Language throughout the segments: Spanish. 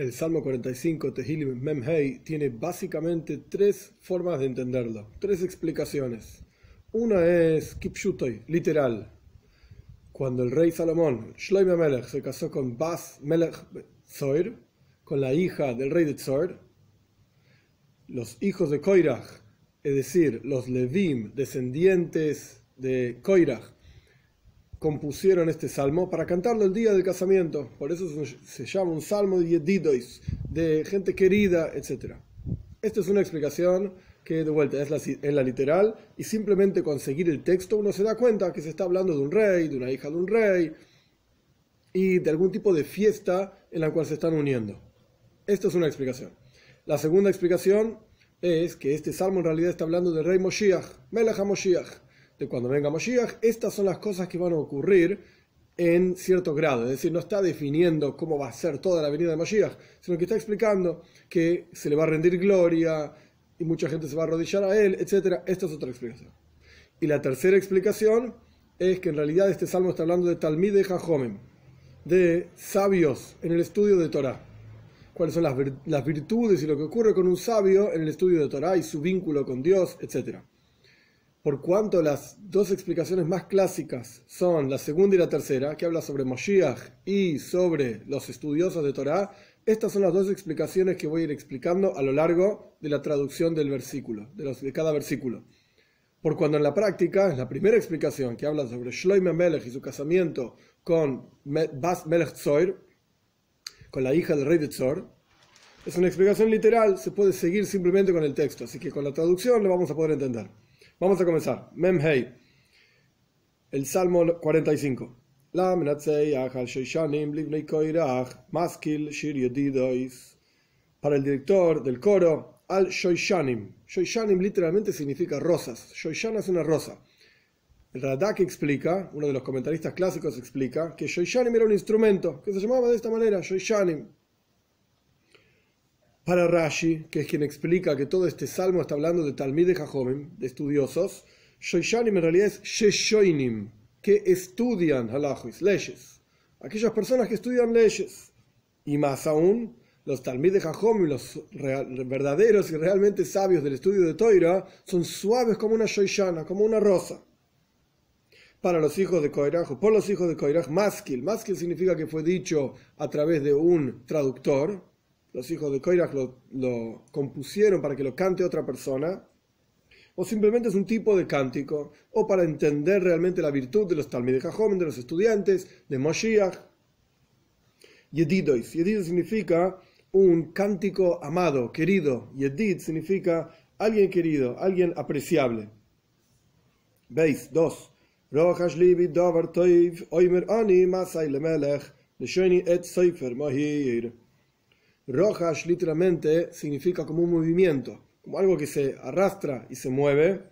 El Salmo 45, Tehilim Memhei, tiene básicamente tres formas de entenderlo, tres explicaciones. Una es Kipshutoy, literal. Cuando el rey Salomón, Shloime Melech, se casó con Bas Melech Zoir, con la hija del rey de Tzor, los hijos de Koirach, es decir, los Levim, descendientes de Koirach, compusieron este salmo para cantarlo el día del casamiento. Por eso se llama un salmo de Yedidois, de gente querida, etc. Esta es una explicación que de vuelta es la, literal y simplemente conseguir el texto uno se da cuenta que se está hablando de un rey, de una hija de un rey y de algún tipo de fiesta en la cual se están uniendo. Esta es una explicación. La segunda explicación es que este salmo en realidad está hablando del rey Moshiach, Melech Moshiach de cuando venga Moshiach, estas son las cosas que van a ocurrir en cierto grado. Es decir, no está definiendo cómo va a ser toda la venida de Moshiach, sino que está explicando que se le va a rendir gloria y mucha gente se va a arrodillar a él, etc. Esta es otra explicación. Y la tercera explicación es que en realidad este salmo está hablando de Talmid de de sabios en el estudio de Torah. Cuáles son las, virtudes y lo que ocurre con un sabio en el estudio de Torah y su vínculo con Dios, etcétera por cuanto las dos explicaciones más clásicas son la segunda y la tercera, que habla sobre Moshiach y sobre los estudiosos de Torah, estas son las dos explicaciones que voy a ir explicando a lo largo de la traducción del versículo, de, los, de cada versículo. Por cuando en la práctica, la primera explicación que habla sobre Shloime Melech y su casamiento con Bas Melech Tzoir, con la hija del rey de Tzor, es una explicación literal, se puede seguir simplemente con el texto, así que con la traducción lo vamos a poder entender. Vamos a comenzar. Memhei. El Salmo 45. Para el director del coro, al Shoishanim. Shoishanim literalmente significa rosas. Shoishana es una rosa. Radak explica, uno de los comentaristas clásicos explica, que Shoishanim era un instrumento que se llamaba de esta manera, Shoishanim. Para Rashi, que es quien explica que todo este salmo está hablando de Talmid de Jajomim, de estudiosos, Shoishanim en realidad es Sheshoinim, que estudian halachis, leyes. Aquellas personas que estudian leyes. Y más aún, los Talmid de los verdaderos y realmente sabios del estudio de Toira, son suaves como una Shoishana, como una rosa. Para los hijos de Koiraj, por los hijos de Koiraj, maskil. Maskil significa que fue dicho a través de un traductor, los hijos de Koirach lo, compusieron para que lo cante otra persona, o simplemente es un tipo de cántico, o para entender realmente la virtud de los Talmud de de los estudiantes, de Moshiach. Yedidois. Yedid significa un cántico amado, querido. Yedid significa alguien querido, alguien apreciable. Veis, dos. Oimer ani masai lemelech, et seifer mahir. Rojas literalmente significa como un movimiento, como algo que se arrastra y se mueve.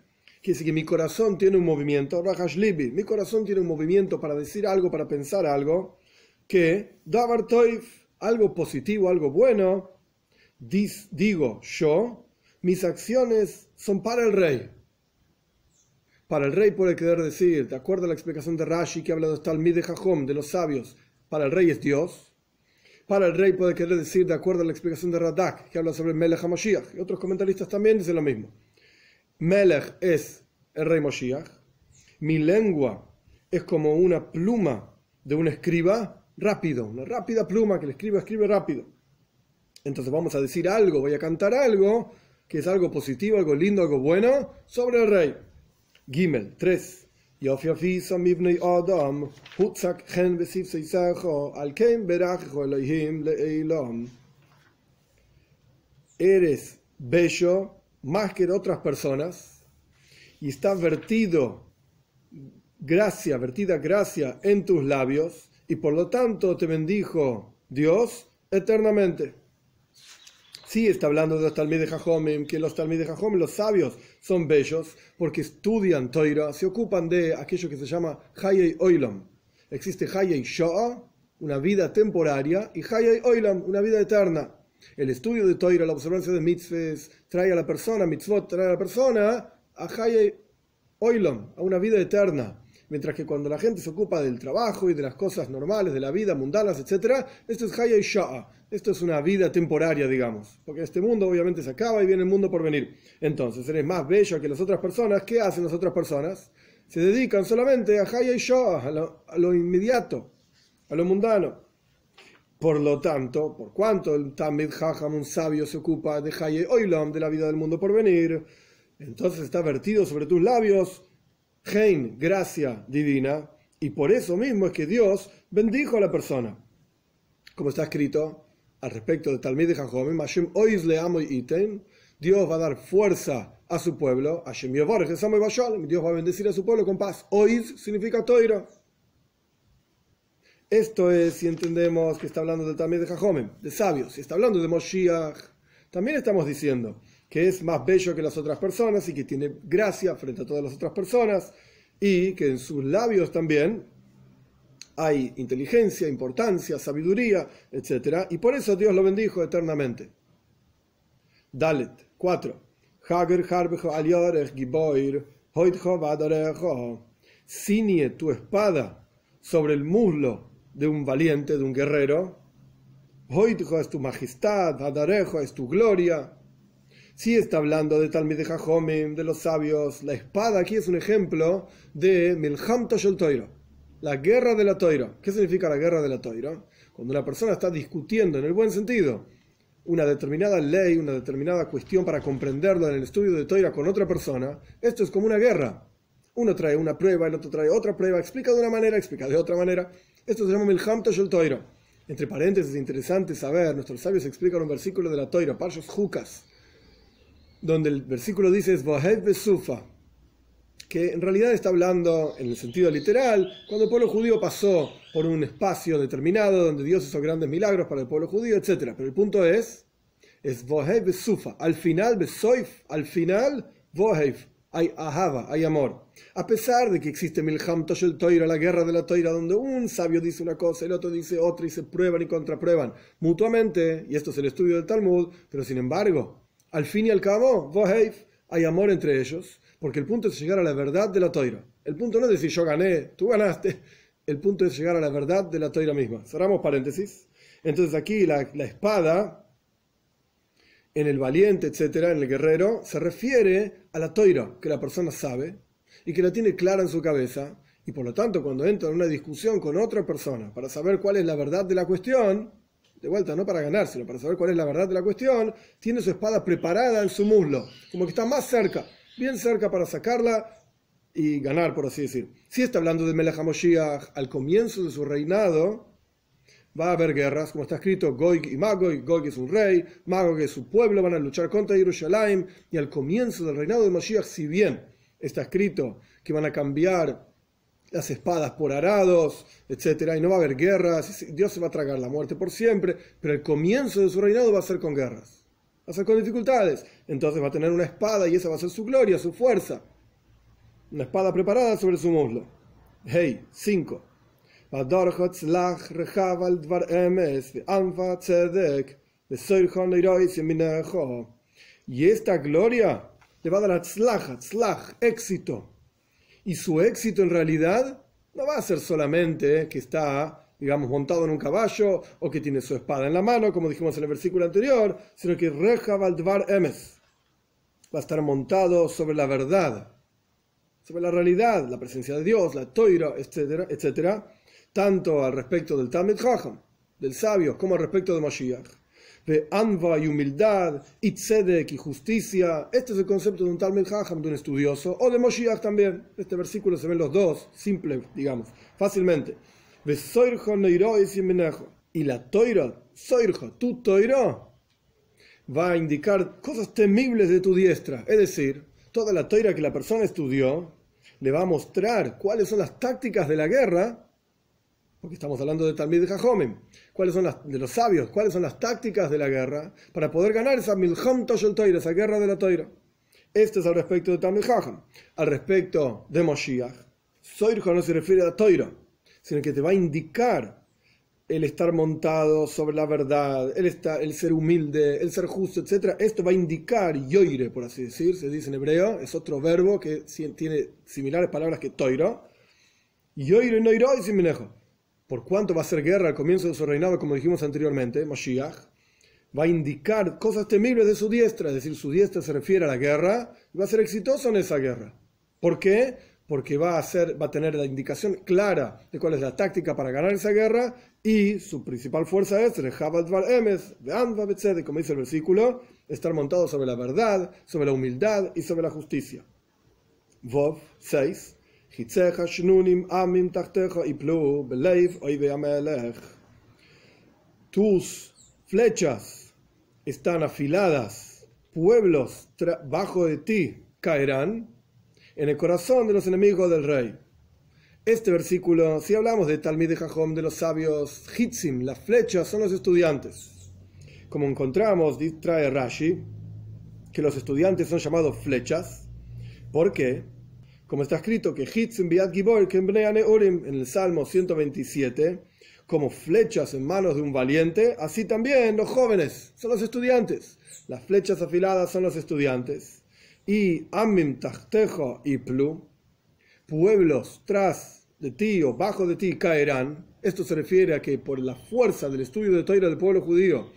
Quiere decir que mi corazón tiene un movimiento, Rojas Libi, mi corazón tiene un movimiento para decir algo, para pensar algo, que Davar Toif, algo positivo, algo bueno, digo yo, mis acciones son para el rey. Para el rey puede querer decir, de acuerdo a la explicación de Rashi que habla de Talmid de Jajom, de los sabios, para el rey es Dios para el rey puede querer decir, de acuerdo a la explicación de Radak, que habla sobre Melech HaMashiach. Y otros comentaristas también dicen lo mismo. Melech es el rey Moshiach. Mi lengua es como una pluma de un escriba rápido, una rápida pluma que el escriba escribe rápido. Entonces vamos a decir algo, voy a cantar algo que es algo positivo, algo lindo, algo bueno sobre el rey. Gimel 3. Eres bello más que otras personas y está vertido gracia, vertida gracia en tus labios y por lo tanto te bendijo Dios eternamente. Sí está hablando de los Talmud de Jajomim, que los Talmud de Jajomim, los sabios, son bellos porque estudian Toira, se ocupan de aquello que se llama Hayei Oilam. Existe Hayei Shoah, una vida temporaria, y Hayei Oilam, una vida eterna. El estudio de Toira, la observancia de mitzvahs, trae a la persona, mitzvot trae a la persona a Hayei Oilam, a una vida eterna. Mientras que cuando la gente se ocupa del trabajo y de las cosas normales de la vida, mundanas, etc., esto es Haya y Sha'a. Esto es una vida temporaria, digamos. Porque este mundo obviamente se acaba y viene el mundo por venir. Entonces, eres más bello que las otras personas. ¿Qué hacen las otras personas? Se dedican solamente a Haya y Sha'a, a lo, inmediato, a lo mundano. Por lo tanto, por cuanto el Tamid Hajam, un sabio, se ocupa de Haye Oilam, de la vida del mundo por venir, entonces está vertido sobre tus labios Hein, gracia divina, y por eso mismo es que Dios bendijo a la persona. Como está escrito al respecto de Talmid de Jajomim, le amo Dios va a dar fuerza a su pueblo, Dios va a bendecir a su pueblo con paz. Oiz significa toiro. Esto es si entendemos que está hablando del Talmid de Jajomim, de sabios. Si está hablando de Moshiach, también estamos diciendo que es más bello que las otras personas y que tiene gracia frente a todas las otras personas y que en sus labios también hay inteligencia, importancia, sabiduría, etc. Y por eso Dios lo bendijo eternamente. Dalet 4. Ciñe tu espada sobre el muslo de un valiente, de un guerrero. Hoitjo es tu majestad, Adarejo es tu gloria. Si está hablando de Talmid de Jajomim, de los sabios. La espada aquí es un ejemplo de Milham Toshel Toiro, la guerra de la Toiro. ¿Qué significa la guerra de la Toiro? Cuando una persona está discutiendo en el buen sentido una determinada ley, una determinada cuestión para comprenderlo en el estudio de Toira con otra persona, esto es como una guerra. Uno trae una prueba, el otro trae otra prueba, explica de una manera, explica de otra manera. Esto se llama Milham Toshel Toiro. Entre paréntesis, es interesante saber, nuestros sabios explican un versículo de la Toira, Parshos Jukas donde el versículo dice es Besufa, que en realidad está hablando en el sentido literal, cuando el pueblo judío pasó por un espacio determinado donde Dios hizo grandes milagros para el pueblo judío, etc. Pero el punto es, es Besufa, al final, Besoif, al final, Vohev, hay ahava, hay amor. A pesar de que existe Milham Toshel Toira, la guerra de la Toira, donde un sabio dice una cosa, el otro dice otra y se prueban y contraprueban mutuamente, y esto es el estudio del Talmud, pero sin embargo, al fin y al cabo, hay amor entre ellos, porque el punto es llegar a la verdad de la toira. El punto no es decir yo gané, tú ganaste. El punto es llegar a la verdad de la toira misma. Cerramos paréntesis. Entonces aquí la, espada, en el valiente, etcétera, en el guerrero, se refiere a la toira que la persona sabe y que la tiene clara en su cabeza. Y por lo tanto, cuando entra en una discusión con otra persona para saber cuál es la verdad de la cuestión, de vuelta, no para ganar, sino para saber cuál es la verdad de la cuestión, tiene su espada preparada en su muslo, como que está más cerca, bien cerca para sacarla y ganar, por así decir. Si está hablando de Melech al comienzo de su reinado, va a haber guerras, como está escrito, Goig y Magog, Gog es un rey, Magog es su pueblo, van a luchar contra Jerusalén, y al comienzo del reinado de Moshiach, si bien está escrito que van a cambiar las espadas por arados, etcétera, y no va a haber guerras, Dios se va a tragar la muerte por siempre, pero el comienzo de su reinado va a ser con guerras, va a ser con dificultades, entonces va a tener una espada y esa va a ser su gloria, su fuerza, una espada preparada sobre su muslo. Hey, 5. Y esta gloria le va a dar éxito y su éxito en realidad no va a ser solamente que está, digamos, montado en un caballo o que tiene su espada en la mano, como dijimos en el versículo anterior, sino que Reja Valdvar Emes va a estar montado sobre la verdad, sobre la realidad, la presencia de Dios, la toira, etcétera, etcétera, tanto al respecto del Talmud Chacham, del sabio, como al respecto de Mashiach de anva y humildad, y tzedek y justicia. Este es el concepto de un Talmud Hajam, de un estudioso, o de Moshiach también. Este versículo se ven los dos, simple, digamos, fácilmente. Y la toira, soirjo, tu toira, va a indicar cosas temibles de tu diestra. Es decir, toda la toira que la persona estudió le va a mostrar cuáles son las tácticas de la guerra porque estamos hablando de Talmid Jajomim, cuáles son las, de los sabios, cuáles son las tácticas de la guerra para poder ganar esa Milham Toshel Toira, esa guerra de la Toira. Este es al respecto de Talmid Jajam. Al respecto de Moshiach, Soirjo no se refiere a Toira, sino que te va a indicar el estar montado sobre la verdad, el, estar, el ser humilde, el ser justo, etc. Esto va a indicar yoire, por así decir, se dice en hebreo, es otro verbo que tiene similares palabras que toiro, Por cuánto va a ser guerra al comienzo de su reinado, como dijimos anteriormente, Mashiach, va a indicar cosas temibles de su diestra, es decir, su diestra se refiere a la guerra, y va a ser exitoso en esa guerra. ¿Por qué? Porque va a, tener la indicación clara de cuál es la táctica para ganar esa guerra y su principal fuerza es, como dice el versículo, estar montado sobre la verdad, sobre la humildad y sobre la justicia. Vov 6. Tus flechas están afiladas, pueblos bajo de ti caerán en el corazón de los enemigos del rey. Este versículo, si hablamos de Talmid de Jajom, de los sabios Hitzim, las flechas son los estudiantes. Como encontramos, trae Rashi, que los estudiantes son llamados flechas. ¿Por qué? Como está escrito que en el Salmo 127, como flechas en manos de un valiente, así también los jóvenes son los estudiantes. Las flechas afiladas son los estudiantes. Y Amim Tachtejo y Plu, pueblos tras de ti o bajo de ti caerán. Esto se refiere a que por la fuerza del estudio de Toira del pueblo judío,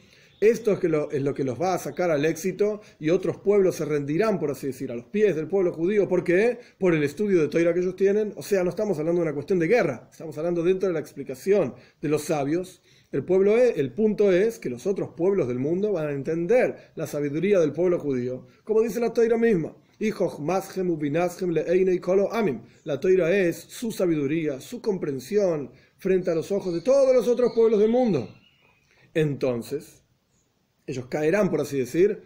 esto es, lo que los va a sacar al éxito y otros pueblos se rendirán, por así decir, a los pies del pueblo judío. ¿Por qué? Por el estudio de Toira que ellos tienen. O sea, no estamos hablando de una cuestión de guerra, estamos hablando dentro de la explicación de los sabios. El, pueblo es, el punto es que los otros pueblos del mundo van a entender la sabiduría del pueblo judío, como dice la Toira misma. La Toira es su sabiduría, su comprensión frente a los ojos de todos los otros pueblos del mundo. Entonces, ellos caerán, por así decir,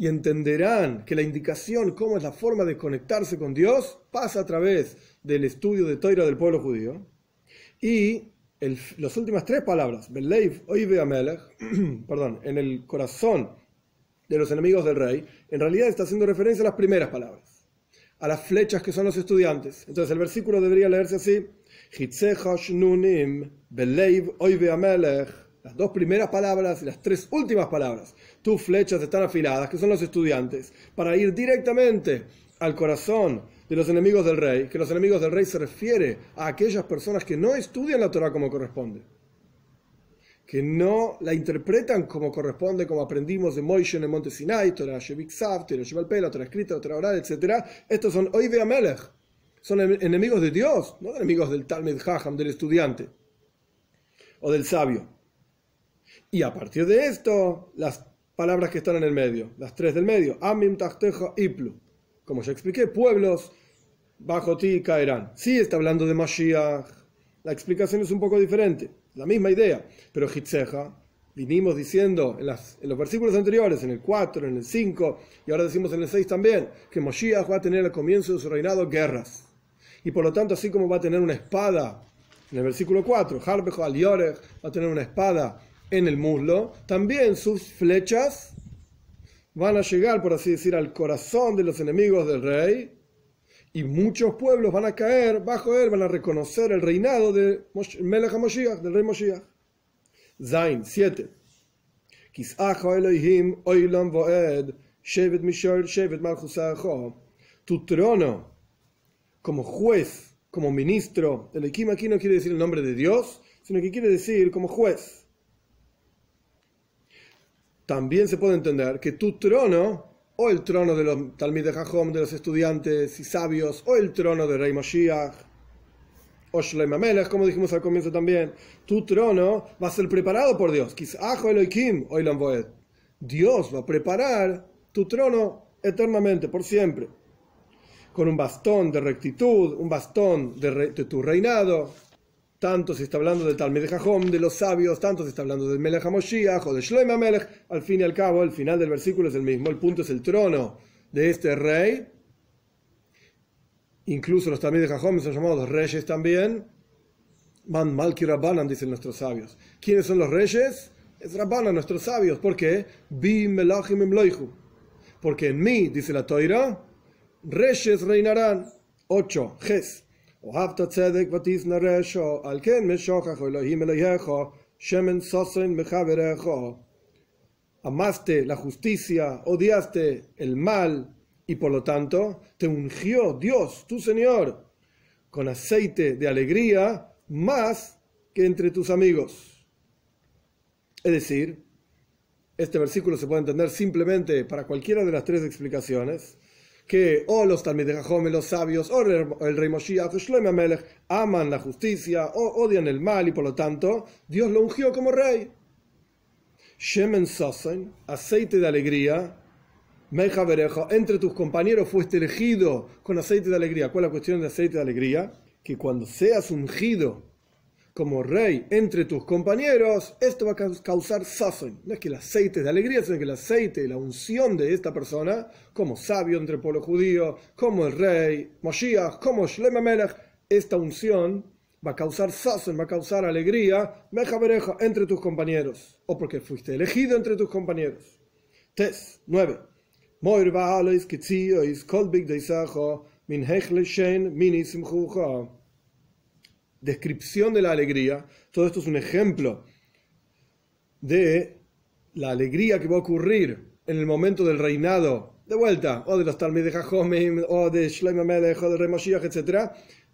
y entenderán que la indicación, cómo es la forma de conectarse con Dios, pasa a través del estudio de Toira del pueblo judío. Y las últimas tres palabras, Beleiv Oive Amelech, perdón, en el corazón de los enemigos del rey, en realidad está haciendo referencia a las primeras palabras, a las flechas que son los estudiantes. Entonces el versículo debería leerse así: Nunim Beleiv Oive Amelech las dos primeras palabras y las tres últimas palabras. Tus flechas están afiladas, que son los estudiantes, para ir directamente al corazón de los enemigos del rey, que los enemigos del rey se refiere a aquellas personas que no estudian la Torah como corresponde, que no la interpretan como corresponde, como aprendimos de Moishe en el monte Sinai, Torah Shebiksav, Torah Shebalpela, Torah escrita, Torah oral, etc. Estos son Oive Amelech, son enemigos de Dios, no enemigos del Talmud Haham, del estudiante o del sabio. Y a partir de esto, las palabras que están en el medio, las tres del medio, Amim, Tachtejo, Iplu. Como ya expliqué, pueblos bajo ti caerán. Sí está hablando de Mashiach. La explicación es un poco diferente, la misma idea. Pero Hitzeja, vinimos diciendo en, los versículos anteriores, en el 4, en el 5, y ahora decimos en el 6 también, que Mashiach va a tener al comienzo de su reinado guerras. Y por lo tanto, así como va a tener una espada, en el versículo 4, Harbejo al va a tener una espada en el muslo, también sus flechas van a llegar, por así decir, al corazón de los enemigos del rey, y muchos pueblos van a caer bajo él, van a reconocer el reinado de Melech HaMoshiach, del rey Moshiach. Zain 7. Tu trono como juez, como ministro, el Ekim aquí no quiere decir el nombre de Dios, sino que quiere decir como juez también se puede entender que tu trono, o el trono de los Talmid de Jajom, de los estudiantes y sabios, o el trono de Rey Mashiach, o Shloim como dijimos al comienzo también, tu trono va a ser preparado por Dios. Dios va a preparar tu trono eternamente, por siempre. Con un bastón de rectitud, un bastón de tu reinado, tanto se está hablando del Talmud de Jajom, de los sabios, tanto se está hablando del Melech HaMoshiach o de Shloim HaMelech, al fin y al cabo, el final del versículo es el mismo, el punto es el trono de este rey, incluso los Talmud de Jajom son llamados reyes también, Man Malki Rabbanan, dicen nuestros sabios. ¿Quiénes son los reyes? Es Rabbanan, nuestros sabios. ¿Por qué? Bi Melachim Porque en mí, dice la Toira, reyes reinarán. 8. Ges. אהבת צדק ותשנא רשע, על כן משוכח אלוהים אלוהיך, shemen sosen mejaverejo. Amaste la justicia, odiaste el mal, y por lo tanto te ungió Dios, tu Señor, con aceite de alegría más que entre tus amigos. Es decir, este versículo se puede entender simplemente para cualquiera de las tres explicaciones, que o los Talmidei los sabios, o el rey Moshiach, Shlomo Melech, aman la justicia o odian el mal y por lo tanto Dios lo ungió como rey. Shemen Sosen, aceite de alegría, Meja entre tus compañeros fuiste elegido con aceite de alegría. ¿Cuál es la cuestión de aceite de alegría? Que cuando seas ungido como rey entre tus compañeros, esto va a causar sazón. No es que el aceite de alegría, sino que el aceite, la unción de esta persona, como sabio entre el pueblo judío, como el rey, Moshiach, como Melech, esta unción va a causar sazón, va a causar alegría, meja entre tus compañeros, o porque fuiste elegido entre tus compañeros. Tes 9. Moir kolbik min descripción de la alegría. Todo esto es un ejemplo de la alegría que va a ocurrir en el momento del reinado, de vuelta, o de los Talmud de Jajomim, o de Shlomo Melech, o de Rey etc.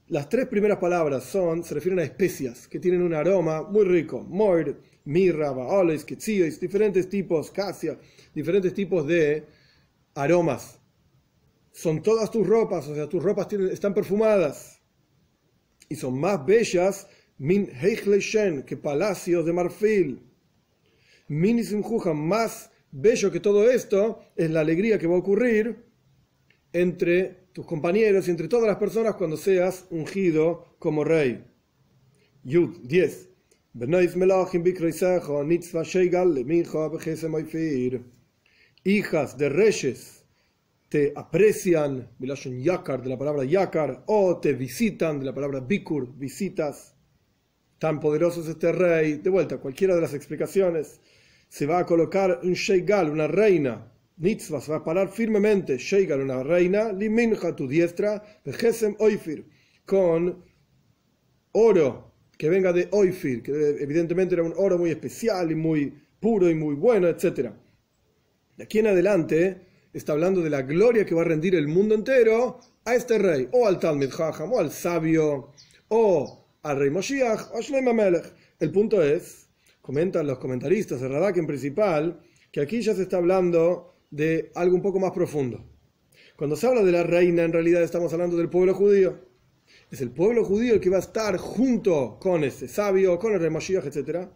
Las tres primeras palabras son, se refieren a especias que tienen un aroma muy rico. Moir, mirra, baoles, quetzíos, diferentes tipos, casia, diferentes tipos de aromas. Son todas tus ropas, o sea, tus ropas tienen, están perfumadas y son más bellas min shen que palacios de marfil. Min más bello que todo esto es la alegría que va a ocurrir entre tus compañeros y entre todas las personas cuando seas ungido como rey. Yud 10. Hijas de reyes te aprecian, yakar, de la palabra yakar, o te visitan, de la palabra bikur, visitas. Tan poderoso es este rey. De vuelta, cualquiera de las explicaciones. Se va a colocar un sheigal, una reina. Mitzvah se va a parar firmemente. Sheigal, una reina. Liminja, tu diestra. Vejesem oifir. Con oro que venga de oifir, que evidentemente era un oro muy especial y muy puro y muy bueno, etc. De aquí en adelante está hablando de la gloria que va a rendir el mundo entero a este rey, o al Talmud Chacham, o al sabio, o al rey Moshiach, o Shlomo Melech. El punto es, comentan los comentaristas, el Radak en principal, que aquí ya se está hablando de algo un poco más profundo. Cuando se habla de la reina, en realidad estamos hablando del pueblo judío. Es el pueblo judío el que va a estar junto con ese sabio, con el rey Moshiach, etc.,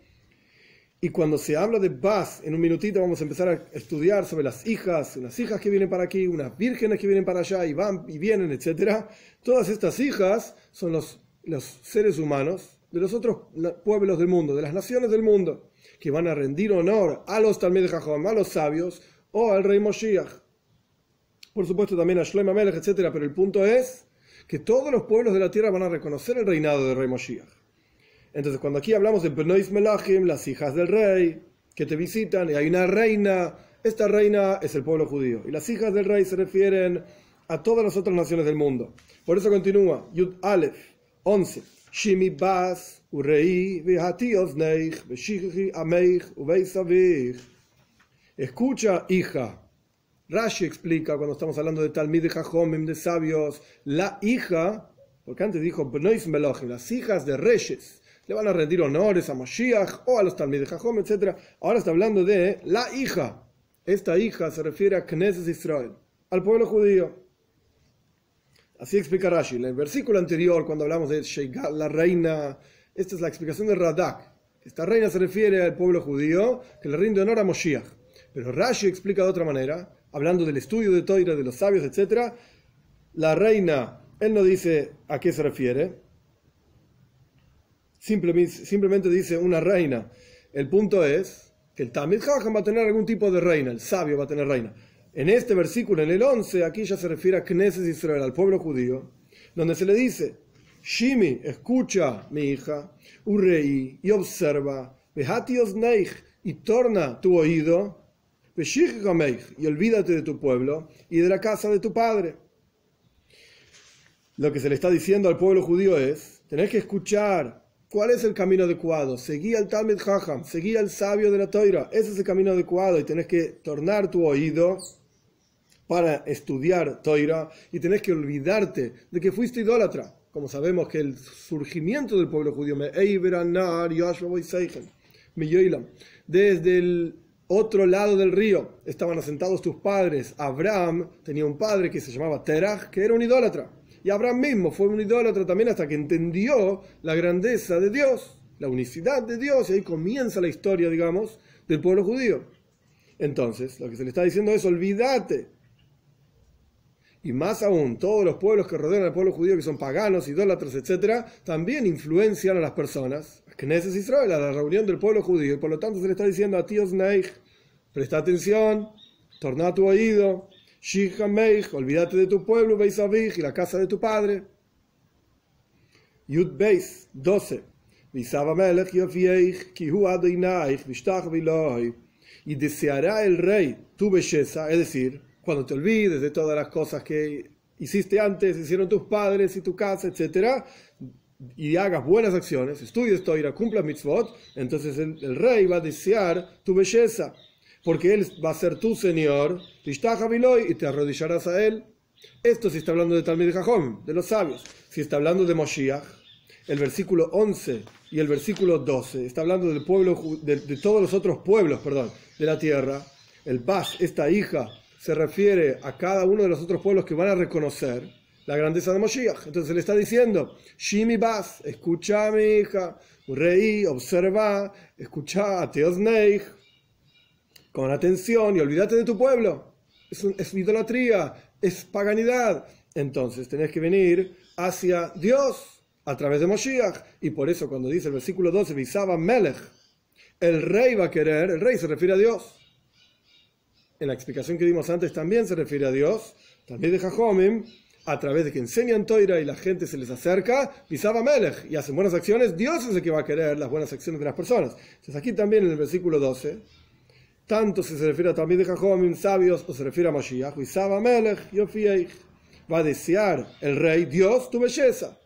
y cuando se habla de Bas, en un minutito vamos a empezar a estudiar sobre las hijas, unas hijas que vienen para aquí, unas vírgenes que vienen para allá y van y vienen, etc. Todas estas hijas son los, seres humanos de los otros pueblos del mundo, de las naciones del mundo, que van a rendir honor a los Talmud de a los sabios o al rey Moshiach. Por supuesto también a Shlomo Melech, etc. Pero el punto es que todos los pueblos de la tierra van a reconocer el reinado del rey Moshiach. Entonces, cuando aquí hablamos de Benois Melachim, las hijas del rey, que te visitan, y hay una reina, esta reina es el pueblo judío. Y las hijas del rey se refieren a todas las otras naciones del mundo. Por eso continúa, Yud Aleph, 11. Shimi Bas, Urei, Neich, Ameich, Escucha, hija. Rashi explica cuando estamos hablando de Talmid de Jajomim, de sabios, la hija, porque antes dijo Benois Melachim, las hijas de reyes le van a rendir honores a Moshiach o a los Talmud Jajom, etc. Ahora está hablando de la hija. Esta hija se refiere a Knesset Israel, al pueblo judío. Así explica Rashi. En el versículo anterior, cuando hablamos de Sheigal, la reina, esta es la explicación de Radak. Esta reina se refiere al pueblo judío que le rinde honor a Moshiach. Pero Rashi explica de otra manera, hablando del estudio de Toira, de los sabios, etc. La reina, él no dice a qué se refiere, simplemente, dice una reina. El punto es que el Tamid Jajam va a tener algún tipo de reina, el sabio va a tener reina. En este versículo, en el 11, aquí ya se refiere a Knesset Israel, al pueblo judío, donde se le dice, Shimi, escucha, mi hija, Urei, y observa, Behatios Neich, y torna tu oído, y olvídate de tu pueblo y de la casa de tu padre. Lo que se le está diciendo al pueblo judío es, tenés que escuchar ¿Cuál es el camino adecuado? Seguí al Talmud Jajam, seguí al sabio de la Toira. Ese es el camino adecuado y tenés que tornar tu oído para estudiar Toira y tenés que olvidarte de que fuiste idólatra. como sabemos que el surgimiento del pueblo judío, desde el otro lado del río estaban asentados tus padres. Abraham tenía un padre que se llamaba Terach, que era un idólatra. Y Abraham mismo fue un idólatra también hasta que entendió la grandeza de Dios, la unicidad de Dios, y ahí comienza la historia, digamos, del pueblo judío. Entonces, lo que se le está diciendo es, olvídate. Y más aún, todos los pueblos que rodean al pueblo judío, que son paganos, idólatras, etc., también influencian a las personas Knesset Israel, a la reunión del pueblo judío, y por lo tanto se le está diciendo a tíos Neich, presta atención, torna tu oído, Olvídate de tu pueblo, Beis y la casa de tu padre. Yud Beis, 12. Y deseará el rey tu belleza, es decir, cuando te olvides de todas las cosas que hiciste antes, hicieron tus padres y tu casa, etc., y hagas buenas acciones, estudies Torah, cumplas mitzvot, entonces el, rey va a desear tu belleza, porque él va a ser tu señor, y te arrodillarás a él. Esto si está hablando de Talmud Jajón, de los sabios. Si está hablando de Moshiach, el versículo 11 y el versículo 12, está hablando del pueblo, de, todos los otros pueblos, perdón, de la tierra. El Bas, esta hija, se refiere a cada uno de los otros pueblos que van a reconocer la grandeza de Moshiach. Entonces le está diciendo, Shimi Bas, escucha mi hija, rey, observa, escucha a Teosneich, con atención y olvídate de tu pueblo. Es, idolatría, es paganidad. Entonces tenés que venir hacia Dios a través de Moshiach. Y por eso cuando dice el versículo 12, Visaba Melech, el rey va a querer, el rey se refiere a Dios. En la explicación que dimos antes también se refiere a Dios. También de Jajomim a través de que enseñan Toira y la gente se les acerca, pisaba Melech y hacen buenas acciones, Dios es el que va a querer las buenas acciones de las personas. Entonces aquí también en el versículo 12, tanto si se refiere a también de Jajomim, sabios, o se refiere a Mashiach, Melech, va a desear el rey, Dios, tu belleza,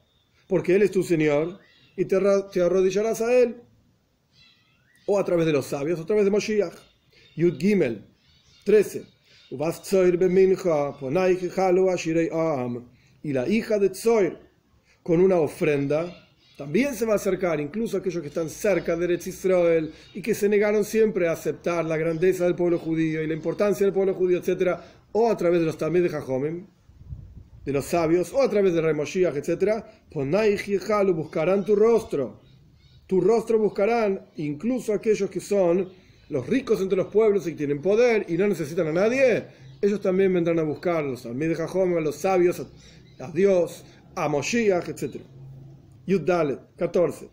porque Él es tu Señor y te, arrodillarás a Él. O a través de los sabios, o a través de Mashiach. Yud Gimel, 13. Y la hija de Tzoir, con una ofrenda, también se va a acercar, incluso aquellos que están cerca de Eretz Israel y que se negaron siempre a aceptar la grandeza del pueblo judío y la importancia del pueblo judío, etc., o a través de los también de Jajomim, de los sabios, o a través de Rey Moshiach, etc., buscarán tu rostro. Tu rostro buscarán incluso aquellos que son los ricos entre los pueblos y tienen poder y no necesitan a nadie, ellos también vendrán a buscarlos, a a los sabios, a, Dios, a Moshiach, etc. Yud 14.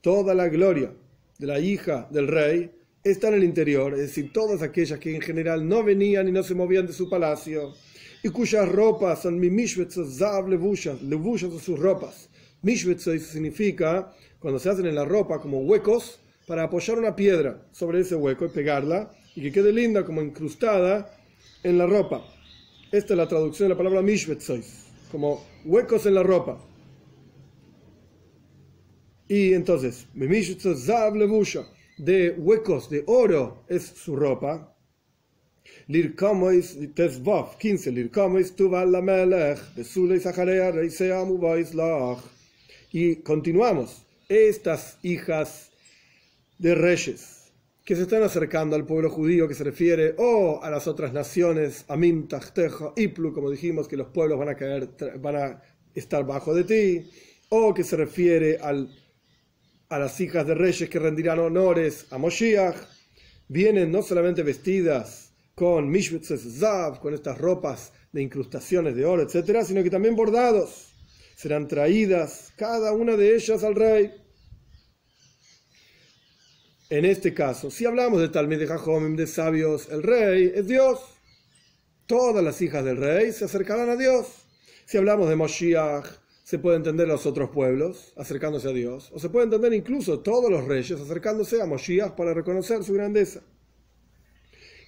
Toda la gloria de la hija del rey está en el interior, es decir, todas aquellas que en general no venían y no se movían de su palacio, y cuyas ropas son mi zav levushas, levushas de sus ropas, Mishvetzoy significa cuando se hacen en la ropa como huecos para apoyar una piedra sobre ese hueco y pegarla y que quede linda como incrustada en la ropa. Esta es la traducción de la palabra Mishvetzoy, como huecos en la ropa. Y entonces, de huecos de oro es su ropa. Lirkamois tesvav 15 Lirkamois tuval la melech besule sacharea reisea mubais lach y continuamos. Estas hijas de reyes que se están acercando al pueblo judío que se refiere o a las otras naciones, Amim, Tachteja, Iplu, como dijimos, que los pueblos van a caer, van a estar bajo de ti, o que se refiere al, a las hijas de reyes que rendirán honores a Moshiach, vienen no solamente vestidas con Mishbetzes Zav, con estas ropas de incrustaciones de oro, etcétera, sino que también bordados serán traídas cada una de ellas al rey. En este caso, si hablamos de Talmud de Jajomim, de sabios, el rey es Dios. Todas las hijas del rey se acercarán a Dios. Si hablamos de Moshiach, se puede entender los otros pueblos acercándose a Dios. O se puede entender incluso todos los reyes acercándose a Moshiach para reconocer su grandeza.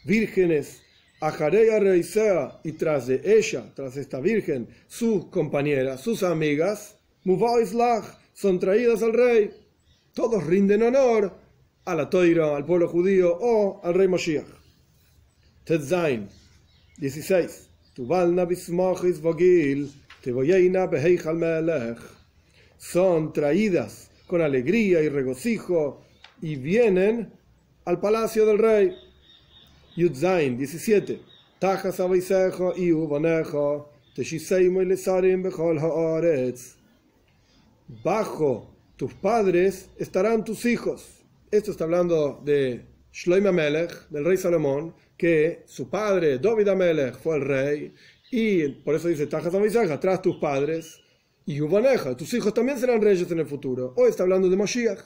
Vírgenes Ajareya Reisea y tras de ella, tras esta virgen, sus compañeras, sus amigas, Muvaislach, son traídas al rey. Todos rinden honor a la Toira, al pueblo judío o al rey Moshiach. Tetzain, 16. Tuvalna bismochis vogil, teboyeina beheichal melech. Son traídas con alegría y regocijo y vienen al palacio del rey. Yudzain 17. Tajas aveisejo y uvanejo, teshiseimo y lesarim bechol haaretz. Bajo tus padres estarán tus hijos. Esto está hablando de Shloim Amelech, del rey Salomón, que su padre, David Amelech, fue el rey, y por eso dice, Tajas Aveisejo, tras tus padres, y Uvaneja, tus hijos también serán reyes en el futuro. Hoy está hablando de Moshiach,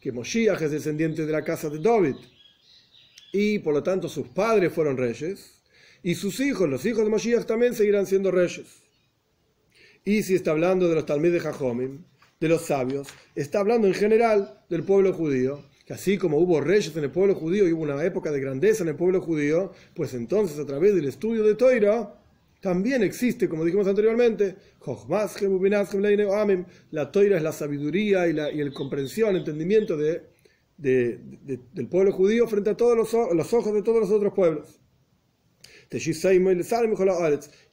que Moshiach es descendiente de la casa de David, y por lo tanto sus padres fueron reyes, y sus hijos, los hijos de Moshiach, también seguirán siendo reyes. Y si está hablando de los Talmud de Jajomim, de los sabios, está hablando en general del pueblo judío, que así como hubo reyes en el pueblo judío y hubo una época de grandeza en el pueblo judío, pues entonces a través del estudio de Toira, también existe, como dijimos anteriormente, la toira es la sabiduría y la, y el comprensión, entendimiento de, del pueblo judío frente a todos los, los, ojos de todos los otros pueblos.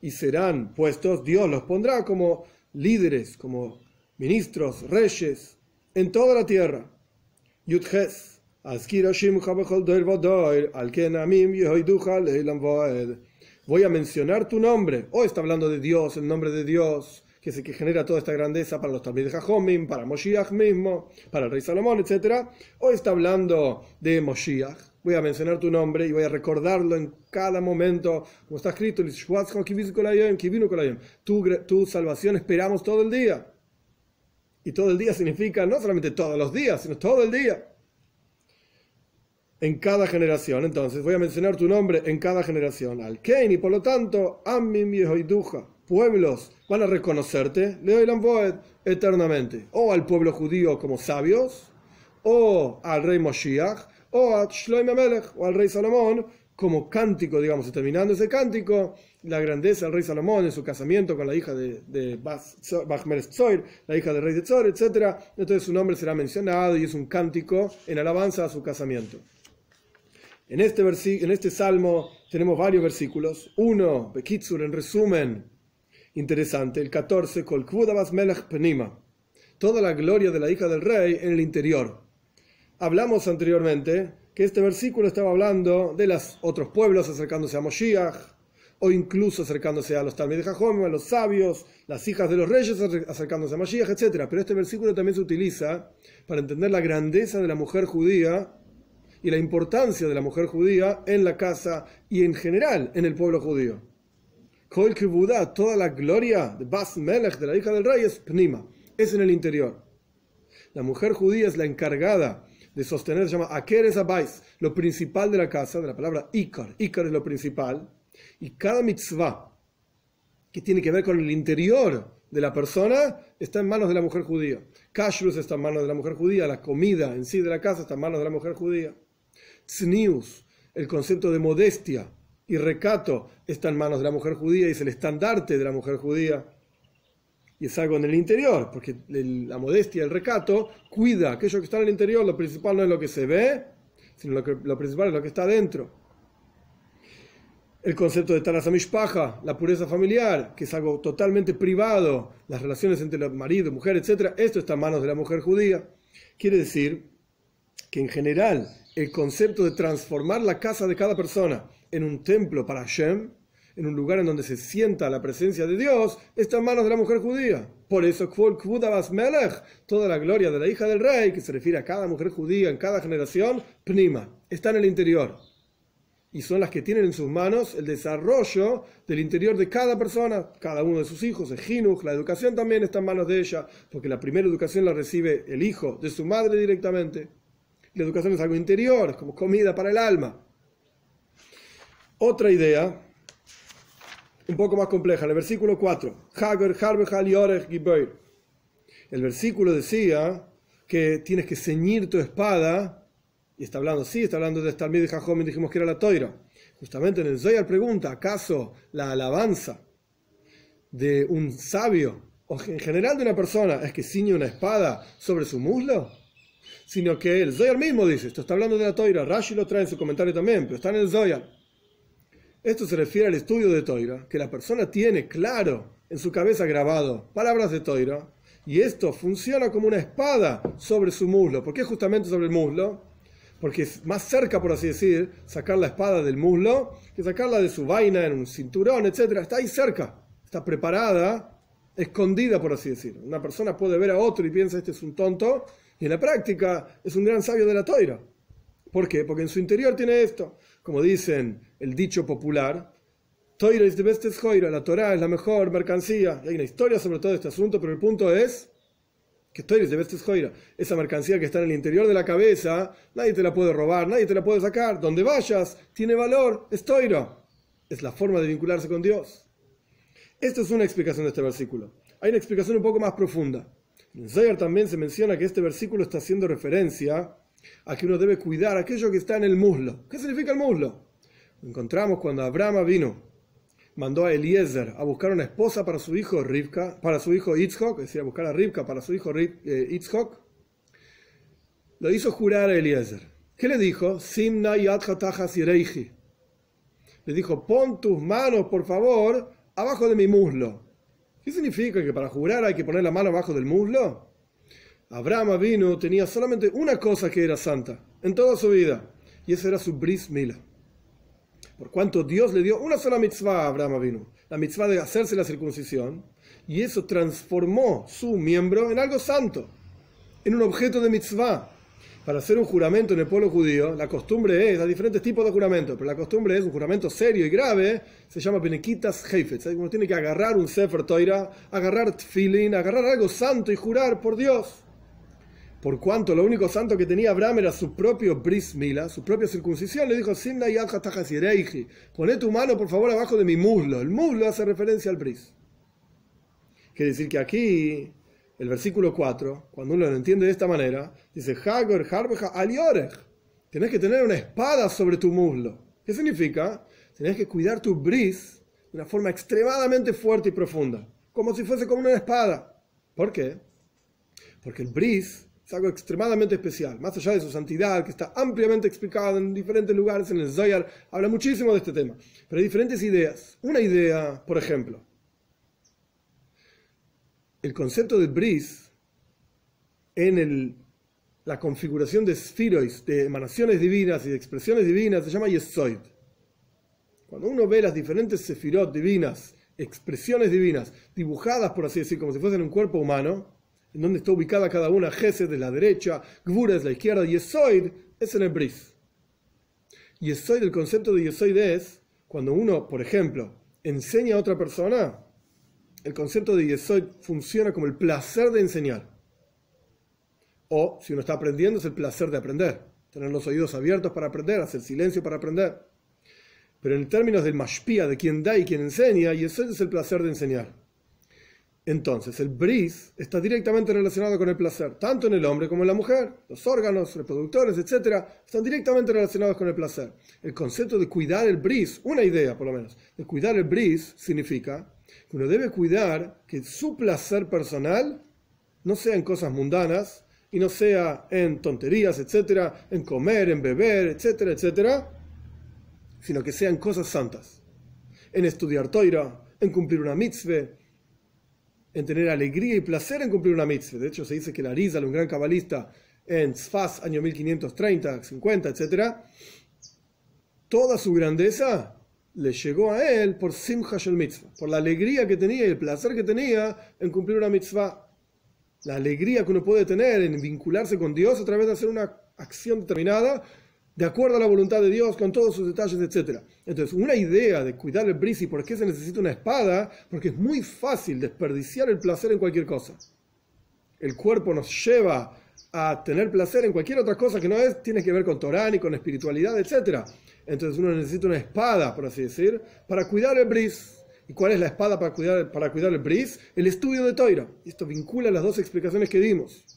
Y serán puestos, Dios los pondrá como líderes, como ministros, reyes, en toda la tierra. Yudches. Voy a mencionar tu nombre. Hoy está hablando de Dios, el nombre de Dios, que es el que genera toda esta grandeza para los Talmud de Jajomim, para Moshiach mismo, para el rey Salomón, etc. Hoy está hablando de Moshiach. Voy a mencionar tu nombre y voy a recordarlo en cada momento, como está escrito, tu, tu salvación esperamos todo el día. Y todo el día significa no solamente todos los días, sino todo el día en cada generación. Entonces voy a mencionar tu nombre en cada generación. Al Kein y por lo tanto, Amim Yehoiduja, pueblos van a reconocerte, Leoilam Boed, eternamente. O al pueblo judío como sabios, o al rey Moshiach, o a Shloim Amelech, o al rey Salomón, como cántico, digamos, terminando ese cántico, la grandeza del rey Salomón en su casamiento con la hija de, de Tzoir, la hija del rey de Tzor, etc. Entonces su nombre será mencionado y es un cántico en alabanza a su casamiento. En este, en este salmo tenemos varios versículos. Uno, Bekitsur, en resumen, interesante, el 14, Melech Penima. Toda la gloria de la hija del rey en el interior. Hablamos anteriormente que este versículo estaba hablando de los otros pueblos acercándose a Moshiach, o incluso acercándose a los Talmud de Jajom, a los sabios, las hijas de los reyes acercándose a Moshiach, etc. Pero este versículo también se utiliza para entender la grandeza de la mujer judía y la importancia de la mujer judía en la casa y en general en el pueblo judío. Toda la gloria de Bas Melech, de la hija del rey, es Pnima, es en el interior. La mujer judía es la encargada de sostener, se llama Akeres Abais, lo principal de la casa, de la palabra Ikar. Ikar es lo principal. Y cada mitzvah que tiene que ver con el interior de la persona está en manos de la mujer judía. Kashrus está en manos de la mujer judía, la comida en sí de la casa está en manos de la mujer judía. Tznius, el concepto de modestia y recato está en manos de la mujer judía y es el estandarte de la mujer judía. Y es algo en el interior, porque la modestia, el recato, cuida aquello que está en el interior. Lo principal no es lo que se ve, sino lo, que, lo principal es lo que está dentro. El concepto de Tanazamishpaja, la pureza familiar, que es algo totalmente privado, las relaciones entre marido, mujer, etc. Esto está en manos de la mujer judía. Quiere decir que en general el concepto de transformar la casa de cada persona en un templo para Hashem, en un lugar en donde se sienta la presencia de Dios, está en manos de la mujer judía. Por eso, toda la gloria de la hija del rey, que se refiere a cada mujer judía en cada generación, Pnima, está en el interior. Y son las que tienen en sus manos el desarrollo del interior de cada persona, cada uno de sus hijos, el Jinuj, la educación también está en manos de ella, porque la primera educación la recibe el hijo de su madre directamente. La educación es algo interior, es como comida para el alma. Otra idea, un poco más compleja, el versículo 4. El versículo decía que tienes que ceñir tu espada, y está hablando, sí, está hablando de de Jajom, dijimos que era la toira. Justamente en el Zoyar pregunta, ¿acaso la alabanza de un sabio, o en general de una persona, es que ciñe una espada sobre su muslo? sino que el Zoyar mismo dice, esto está hablando de la Toira, Rashi lo trae en su comentario también, pero está en el Zoyar. Esto se refiere al estudio de Toira, que la persona tiene claro en su cabeza grabado palabras de Toira, y esto funciona como una espada sobre su muslo. ¿Por qué justamente sobre el muslo? Porque es más cerca, por así decir, sacar la espada del muslo que sacarla de su vaina en un cinturón, etc. Está ahí cerca, está preparada, escondida, por así decir. Una persona puede ver a otro y piensa, este es un tonto, y en la práctica es un gran sabio de la toira. ¿Por qué? Porque en su interior tiene esto. Como dicen el dicho popular, Toira is the best la Torah es la mejor mercancía. hay una historia sobre todo este asunto, pero el punto es que esa mercancía que está en el interior de la cabeza, nadie te la puede robar, nadie te la puede sacar. Donde vayas, tiene valor, es Toira. Es la forma de vincularse con Dios. Esta es una explicación de este versículo. Hay una explicación un poco más profunda. En Zayar también se menciona que este versículo está haciendo referencia a que uno debe cuidar aquello que está en el muslo. ¿Qué significa el muslo? Lo encontramos cuando Abraham vino, mandó a Eliezer a buscar una esposa para su hijo Rivka, para su hijo Itzhok, es decir, a buscar a Rivka para su hijo eh, Itzhok. Lo hizo jurar a Eliezer. ¿Qué le dijo? Simna Le dijo, pon tus manos, por favor, abajo de mi muslo. ¿Qué significa que para jurar hay que poner la mano abajo del muslo? Abraham vino tenía solamente una cosa que era santa en toda su vida, y esa era su bris mila. Por cuanto Dios le dio una sola mitzvah a Abraham vino, la mitzvah de hacerse la circuncisión, y eso transformó su miembro en algo santo, en un objeto de mitzvah. Para hacer un juramento en el pueblo judío, la costumbre es, hay diferentes tipos de juramentos, pero la costumbre es un juramento serio y grave, se llama Benequitas Heifetz. Uno tiene que agarrar un Sefer Toira, agarrar Tfilin, agarrar algo santo y jurar por Dios por cuanto lo único santo que tenía Abraham era su propio bris mila, su propia circuncisión, le dijo, Simna poné tu mano por favor abajo de mi muslo. El muslo hace referencia al bris. Quiere decir que aquí, el versículo 4, cuando uno lo entiende de esta manera, dice, Hagor harbeja Tenés que tener una espada sobre tu muslo. ¿Qué significa? Tenés que cuidar tu bris de una forma extremadamente fuerte y profunda, como si fuese como una espada. ¿Por qué? Porque el bris es algo extremadamente especial, más allá de su santidad, que está ampliamente explicada en diferentes lugares en el Zoyar, habla muchísimo de este tema, pero hay diferentes ideas. Una idea, por ejemplo, el concepto de bris en el, la configuración de esfirois, de emanaciones divinas y de expresiones divinas, se llama yesoid. Cuando uno ve las diferentes sefirot divinas, expresiones divinas, dibujadas, por así decir, como si fuesen un cuerpo humano, en donde está ubicada cada una, Gesed de la derecha, Gvura es la izquierda, Yesoid es en el Bris. Yesoid, el concepto de Yesoid es cuando uno, por ejemplo, enseña a otra persona, el concepto de Yesoid funciona como el placer de enseñar. O, si uno está aprendiendo, es el placer de aprender. Tener los oídos abiertos para aprender, hacer silencio para aprender. Pero en términos del mashpia, de quien da y quien enseña, Yesoid es el placer de enseñar. Entonces, el bris está directamente relacionado con el placer, tanto en el hombre como en la mujer. Los órganos reproductores, etc., están directamente relacionados con el placer. El concepto de cuidar el bris, una idea por lo menos, de cuidar el bris significa que uno debe cuidar que su placer personal no sea en cosas mundanas y no sea en tonterías, etc., en comer, en beber, etcétera, etcétera, sino que sean cosas santas. En estudiar toira, en cumplir una mitzvah, en tener alegría y placer en cumplir una mitzvah. De hecho, se dice que la Rizal, un gran cabalista en Tzfaz, año 1530, 50, etc., toda su grandeza le llegó a él por Simcha Shel Mitzvah, por la alegría que tenía y el placer que tenía en cumplir una mitzvah. La alegría que uno puede tener en vincularse con Dios a través de hacer una acción determinada de acuerdo a la voluntad de Dios, con todos sus detalles, etc. Entonces, una idea de cuidar el bris y por qué se necesita una espada, porque es muy fácil desperdiciar el placer en cualquier cosa. El cuerpo nos lleva a tener placer en cualquier otra cosa que no es, tiene que ver con Torán y con espiritualidad, etc. Entonces uno necesita una espada, por así decir, para cuidar el bris. ¿Y cuál es la espada para cuidar, para cuidar el bris? El estudio de Toira. Esto vincula las dos explicaciones que dimos.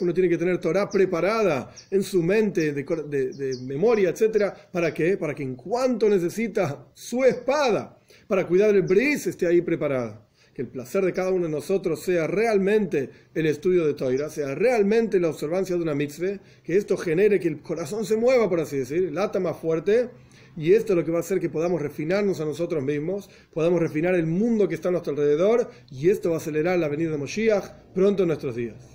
Uno tiene que tener Torah preparada en su mente, de, memoria, etc. ¿Para qué? Para que en cuanto necesita su espada para cuidar el bris esté ahí preparada. Que el placer de cada uno de nosotros sea realmente el estudio de Torah, sea realmente la observancia de una mitzvah, que esto genere que el corazón se mueva, por así decir, lata más fuerte, y esto es lo que va a hacer que podamos refinarnos a nosotros mismos, podamos refinar el mundo que está a nuestro alrededor, y esto va a acelerar la venida de Moshiach pronto en nuestros días.